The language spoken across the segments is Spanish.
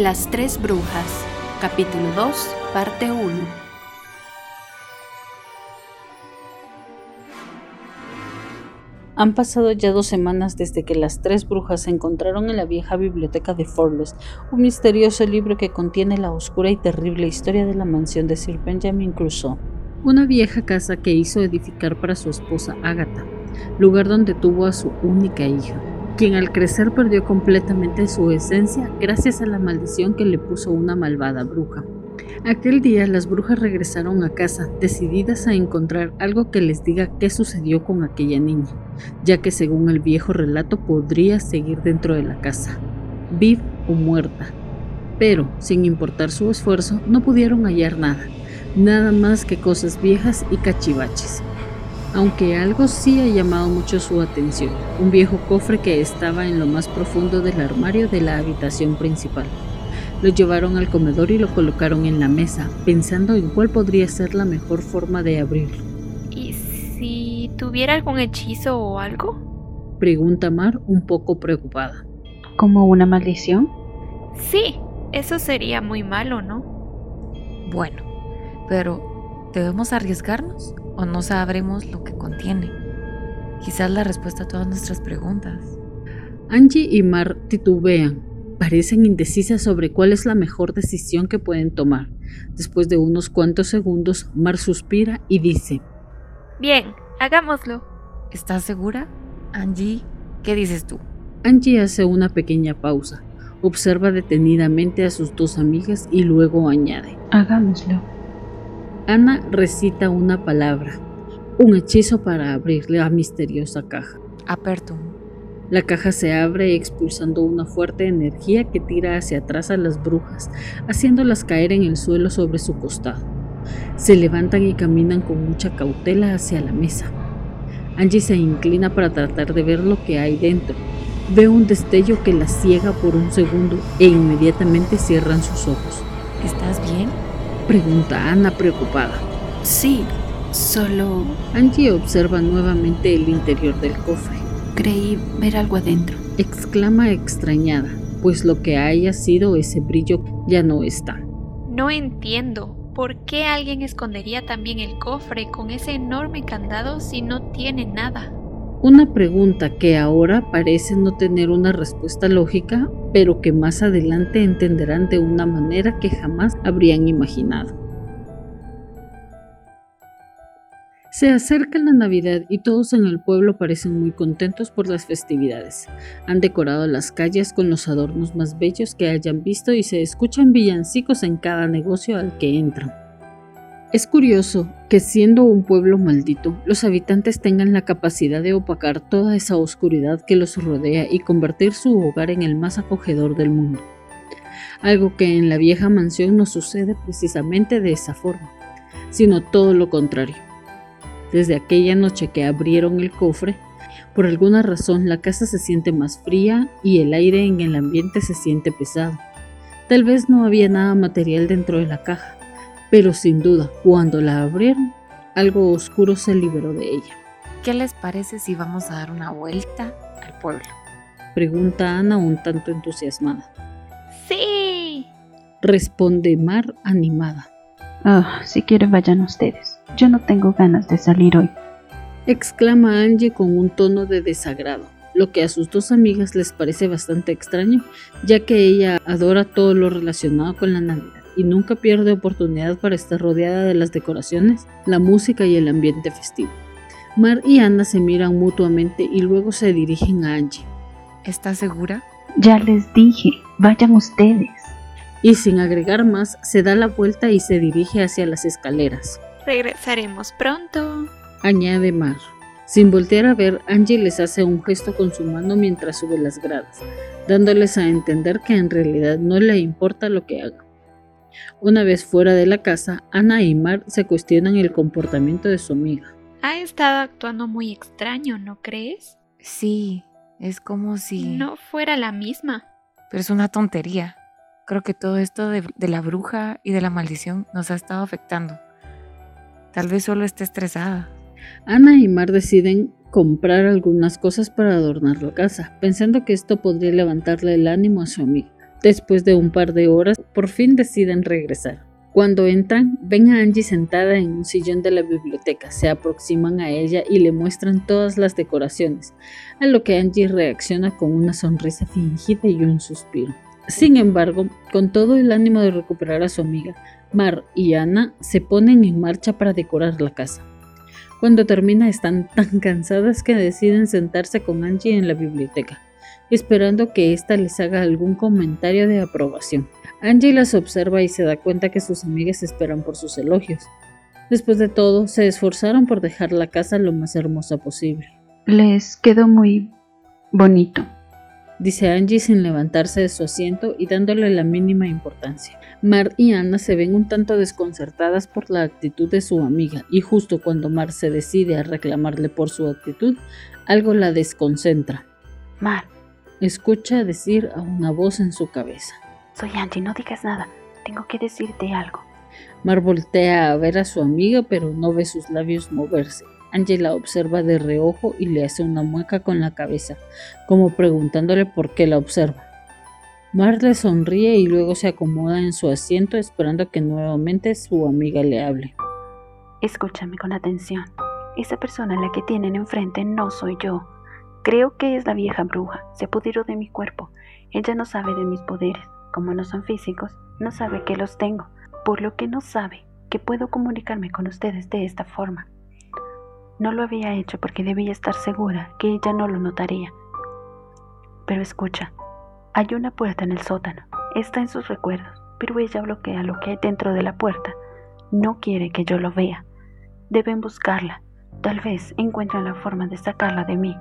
Las tres brujas, capítulo 2, parte 1. Han pasado ya dos semanas desde que las tres brujas se encontraron en la vieja biblioteca de Forless, un misterioso libro que contiene la oscura y terrible historia de la mansión de Sir Benjamin Crusoe, una vieja casa que hizo edificar para su esposa Agatha, lugar donde tuvo a su única hija quien al crecer perdió completamente su esencia gracias a la maldición que le puso una malvada bruja. Aquel día las brujas regresaron a casa, decididas a encontrar algo que les diga qué sucedió con aquella niña, ya que según el viejo relato podría seguir dentro de la casa, viva o muerta. Pero, sin importar su esfuerzo, no pudieron hallar nada, nada más que cosas viejas y cachivaches aunque algo sí ha llamado mucho su atención, un viejo cofre que estaba en lo más profundo del armario de la habitación principal. Lo llevaron al comedor y lo colocaron en la mesa, pensando en cuál podría ser la mejor forma de abrirlo. ¿Y si tuviera algún hechizo o algo? Pregunta Mar un poco preocupada. ¿Como una maldición? Sí, eso sería muy malo, ¿no? Bueno, pero ¿debemos arriesgarnos? O no sabremos lo que contiene. Quizás la respuesta a todas nuestras preguntas. Angie y Mar titubean, parecen indecisas sobre cuál es la mejor decisión que pueden tomar. Después de unos cuantos segundos, Mar suspira y dice, Bien, hagámoslo. ¿Estás segura? Angie, ¿qué dices tú? Angie hace una pequeña pausa, observa detenidamente a sus dos amigas y luego añade, Hagámoslo. Ana recita una palabra, un hechizo para abrir la misteriosa caja. Apertum. La caja se abre expulsando una fuerte energía que tira hacia atrás a las brujas, haciéndolas caer en el suelo sobre su costado. Se levantan y caminan con mucha cautela hacia la mesa. Angie se inclina para tratar de ver lo que hay dentro. Ve un destello que la ciega por un segundo e inmediatamente cierran sus ojos. ¿Estás bien? Pregunta Ana preocupada. Sí, solo... Angie observa nuevamente el interior del cofre. Creí ver algo adentro. Exclama extrañada, pues lo que haya sido ese brillo ya no está. No entiendo. ¿Por qué alguien escondería también el cofre con ese enorme candado si no tiene nada? Una pregunta que ahora parece no tener una respuesta lógica, pero que más adelante entenderán de una manera que jamás habrían imaginado. Se acerca la Navidad y todos en el pueblo parecen muy contentos por las festividades. Han decorado las calles con los adornos más bellos que hayan visto y se escuchan villancicos en cada negocio al que entran. Es curioso que siendo un pueblo maldito, los habitantes tengan la capacidad de opacar toda esa oscuridad que los rodea y convertir su hogar en el más acogedor del mundo. Algo que en la vieja mansión no sucede precisamente de esa forma, sino todo lo contrario. Desde aquella noche que abrieron el cofre, por alguna razón la casa se siente más fría y el aire en el ambiente se siente pesado. Tal vez no había nada material dentro de la caja, pero sin duda, cuando la abrieron, algo oscuro se liberó de ella. ¿Qué les parece si vamos a dar una vuelta al pueblo? Pregunta Ana un tanto entusiasmada. Sí. Responde Mar animada. Ah, si quieren vayan ustedes. Yo no tengo ganas de salir hoy. Exclama Angie con un tono de desagrado, lo que a sus dos amigas les parece bastante extraño, ya que ella adora todo lo relacionado con la Navidad y nunca pierde oportunidad para estar rodeada de las decoraciones, la música y el ambiente festivo. Mar y Ana se miran mutuamente y luego se dirigen a Angie. ¿Estás segura? Ya les dije, vayan ustedes. Y sin agregar más, se da la vuelta y se dirige hacia las escaleras. Regresaremos pronto. Añade Mar. Sin voltear a ver, Angie les hace un gesto con su mano mientras sube las gradas, dándoles a entender que en realidad no le importa lo que haga. Una vez fuera de la casa, Ana y Mar se cuestionan el comportamiento de su amiga. Ha estado actuando muy extraño, ¿no crees? Sí, es como si... No fuera la misma. Pero es una tontería. Creo que todo esto de, de la bruja y de la maldición nos ha estado afectando. Tal vez solo esté estresada. Ana y Mar deciden comprar algunas cosas para adornar la casa, pensando que esto podría levantarle el ánimo a su amiga. Después de un par de horas, por fin deciden regresar. Cuando entran, ven a Angie sentada en un sillón de la biblioteca, se aproximan a ella y le muestran todas las decoraciones, a lo que Angie reacciona con una sonrisa fingida y un suspiro. Sin embargo, con todo el ánimo de recuperar a su amiga, Mar y Ana se ponen en marcha para decorar la casa. Cuando termina están tan cansadas que deciden sentarse con Angie en la biblioteca, esperando que ésta les haga algún comentario de aprobación. Angie las observa y se da cuenta que sus amigas esperan por sus elogios. Después de todo, se esforzaron por dejar la casa lo más hermosa posible. Les quedó muy bonito, dice Angie sin levantarse de su asiento y dándole la mínima importancia. Mar y Ana se ven un tanto desconcertadas por la actitud de su amiga y justo cuando Mar se decide a reclamarle por su actitud, algo la desconcentra. Mar, escucha decir a una voz en su cabeza. Soy Angie, no digas nada. Tengo que decirte algo. Mar voltea a ver a su amiga, pero no ve sus labios moverse. Angie la observa de reojo y le hace una mueca con la cabeza, como preguntándole por qué la observa. Mar le sonríe y luego se acomoda en su asiento esperando que nuevamente su amiga le hable. Escúchame con atención. Esa persona a la que tienen enfrente no soy yo. Creo que es la vieja bruja. Se apoderó de mi cuerpo. Ella no sabe de mis poderes como no son físicos, no sabe que los tengo, por lo que no sabe que puedo comunicarme con ustedes de esta forma. No lo había hecho porque debía estar segura que ella no lo notaría. Pero escucha, hay una puerta en el sótano, está en sus recuerdos, pero ella bloquea lo que hay dentro de la puerta. No quiere que yo lo vea. Deben buscarla. Tal vez encuentren la forma de sacarla de mí.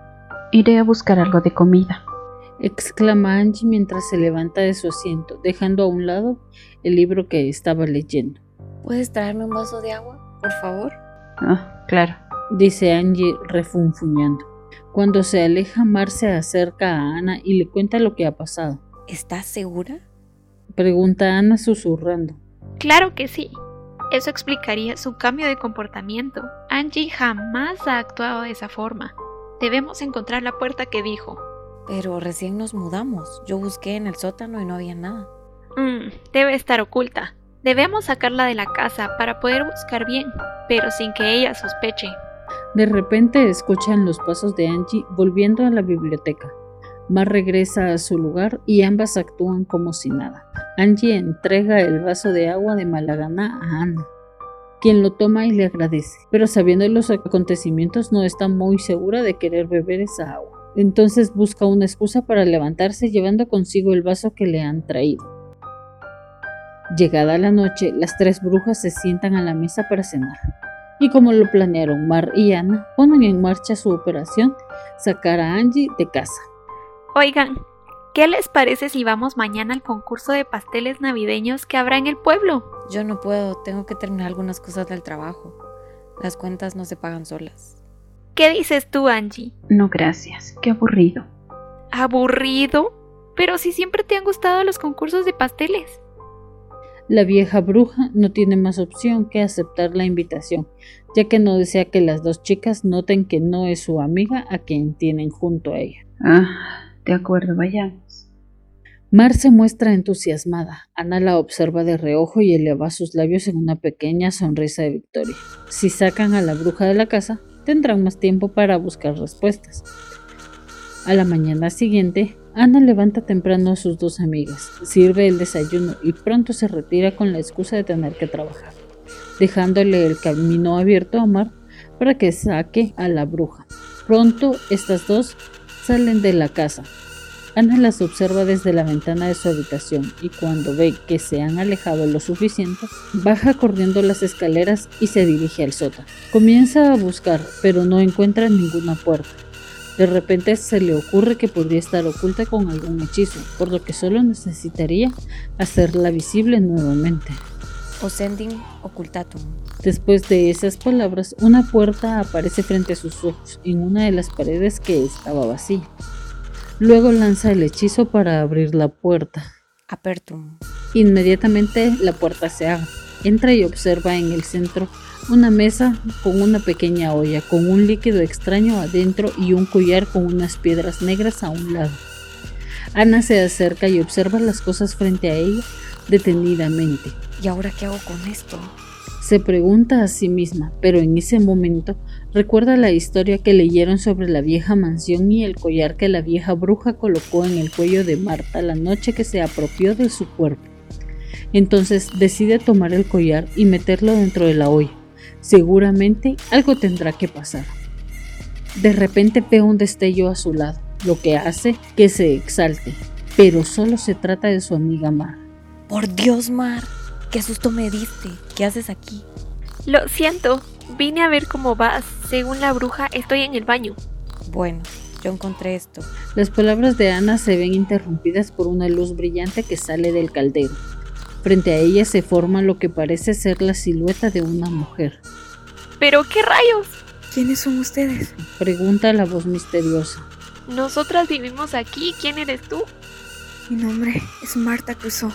Iré a buscar algo de comida exclama Angie mientras se levanta de su asiento, dejando a un lado el libro que estaba leyendo. ¿Puedes traerme un vaso de agua, por favor? Ah, claro, dice Angie refunfuñando. Cuando se aleja, Mar se acerca a Ana y le cuenta lo que ha pasado. ¿Estás segura? Pregunta Ana susurrando. Claro que sí. Eso explicaría su cambio de comportamiento. Angie jamás ha actuado de esa forma. Debemos encontrar la puerta que dijo. Pero recién nos mudamos. Yo busqué en el sótano y no había nada. Mm, debe estar oculta. Debemos sacarla de la casa para poder buscar bien, pero sin que ella sospeche. De repente escuchan los pasos de Angie volviendo a la biblioteca. Mar regresa a su lugar y ambas actúan como si nada. Angie entrega el vaso de agua de Malagana a Ana, quien lo toma y le agradece, pero sabiendo los acontecimientos no está muy segura de querer beber esa agua. Entonces busca una excusa para levantarse llevando consigo el vaso que le han traído. Llegada la noche, las tres brujas se sientan a la mesa para cenar. Y como lo planearon Mar y Ana, ponen en marcha su operación sacar a Angie de casa. Oigan, ¿qué les parece si vamos mañana al concurso de pasteles navideños que habrá en el pueblo? Yo no puedo, tengo que terminar algunas cosas del trabajo. Las cuentas no se pagan solas. ¿Qué dices tú, Angie? No, gracias. Qué aburrido. ¿Aburrido? Pero si siempre te han gustado los concursos de pasteles. La vieja bruja no tiene más opción que aceptar la invitación, ya que no desea que las dos chicas noten que no es su amiga a quien tienen junto a ella. Ah, de acuerdo, vayamos. Mar se muestra entusiasmada. Ana la observa de reojo y eleva sus labios en una pequeña sonrisa de victoria. Si sacan a la bruja de la casa, tendrán más tiempo para buscar respuestas. A la mañana siguiente, Ana levanta temprano a sus dos amigas, sirve el desayuno y pronto se retira con la excusa de tener que trabajar, dejándole el camino abierto a Mar para que saque a la bruja. Pronto estas dos salen de la casa, Ana las observa desde la ventana de su habitación y cuando ve que se han alejado lo suficiente, baja corriendo las escaleras y se dirige al sótano. Comienza a buscar, pero no encuentra ninguna puerta. De repente se le ocurre que podría estar oculta con algún hechizo, por lo que solo necesitaría hacerla visible nuevamente. Osending ocultatum. Después de esas palabras, una puerta aparece frente a sus ojos en una de las paredes que estaba vacía. Luego lanza el hechizo para abrir la puerta. Apertum. Inmediatamente la puerta se abre. Entra y observa en el centro una mesa con una pequeña olla, con un líquido extraño adentro y un collar con unas piedras negras a un lado. Ana se acerca y observa las cosas frente a ella detenidamente. ¿Y ahora qué hago con esto? Se pregunta a sí misma, pero en ese momento recuerda la historia que leyeron sobre la vieja mansión y el collar que la vieja bruja colocó en el cuello de Marta la noche que se apropió de su cuerpo. Entonces decide tomar el collar y meterlo dentro de la olla. Seguramente algo tendrá que pasar. De repente ve un destello a su lado, lo que hace que se exalte, pero solo se trata de su amiga Mar. Por Dios, Mar, qué susto me diste. ¿Qué haces aquí? Lo siento, vine a ver cómo vas. Según la bruja, estoy en el baño. Bueno, yo encontré esto. Las palabras de Ana se ven interrumpidas por una luz brillante que sale del caldero. Frente a ella se forma lo que parece ser la silueta de una mujer. ¿Pero qué rayos? ¿Quiénes son ustedes? Pregunta la voz misteriosa. Nosotras vivimos aquí. ¿Quién eres tú? Mi nombre es Marta Crusoe.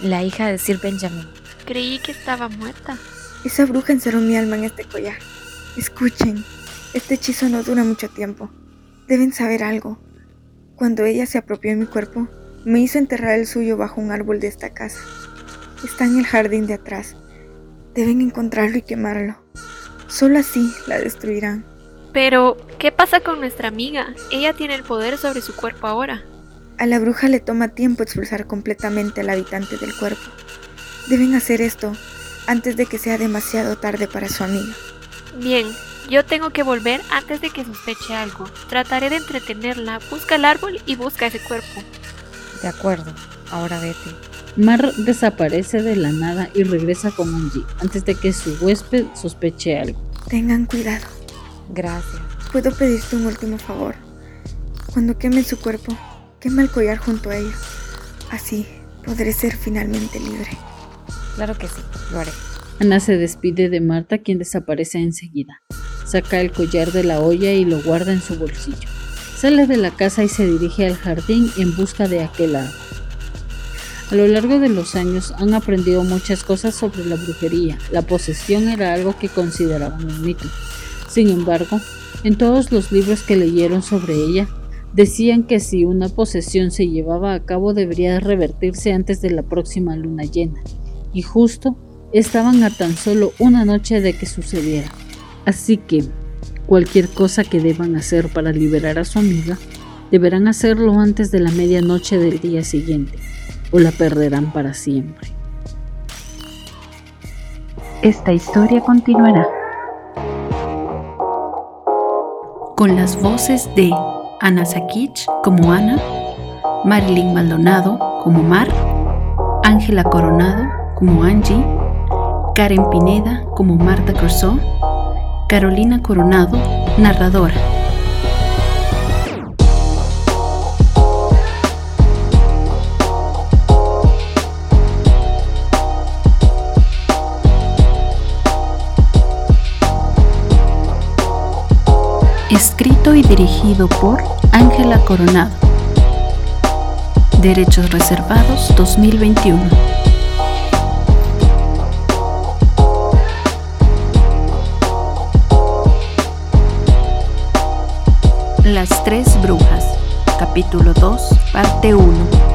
La hija de Sir Benjamin. Creí que estaba muerta. Esa bruja encerró mi alma en este collar. Escuchen, este hechizo no dura mucho tiempo. Deben saber algo. Cuando ella se apropió de mi cuerpo, me hizo enterrar el suyo bajo un árbol de esta casa. Está en el jardín de atrás. Deben encontrarlo y quemarlo. Solo así la destruirán. Pero, ¿qué pasa con nuestra amiga? Ella tiene el poder sobre su cuerpo ahora. A la bruja le toma tiempo expulsar completamente al habitante del cuerpo. Deben hacer esto antes de que sea demasiado tarde para su amiga. Bien, yo tengo que volver antes de que sospeche algo. Trataré de entretenerla. Busca el árbol y busca ese cuerpo. De acuerdo, ahora vete. Mar desaparece de la nada y regresa con Angie antes de que su huésped sospeche algo. Tengan cuidado. Gracias. Puedo pedirte un último favor. Cuando queme su cuerpo, quema el collar junto a ella. Así podré ser finalmente libre. Claro que sí, lo haré. Ana se despide de Marta, quien desaparece enseguida. Saca el collar de la olla y lo guarda en su bolsillo. Sale de la casa y se dirige al jardín en busca de aquel árbol. A lo largo de los años han aprendido muchas cosas sobre la brujería. La posesión era algo que consideraban un mito. Sin embargo, en todos los libros que leyeron sobre ella, decían que si una posesión se llevaba a cabo debería revertirse antes de la próxima luna llena. Y justo estaban a tan solo una noche de que sucediera. Así que, cualquier cosa que deban hacer para liberar a su amiga, deberán hacerlo antes de la medianoche del día siguiente o la perderán para siempre. Esta historia continuará. Con las voces de Ana Sakich como Ana, Marilyn Maldonado como Mar, Ángela Coronado como Angie, Karen Pineda como Marta Crusoe, Carolina Coronado, narradora. Dirigido por Ángela Coronado. Derechos Reservados 2021. Las Tres Brujas, capítulo 2, parte 1.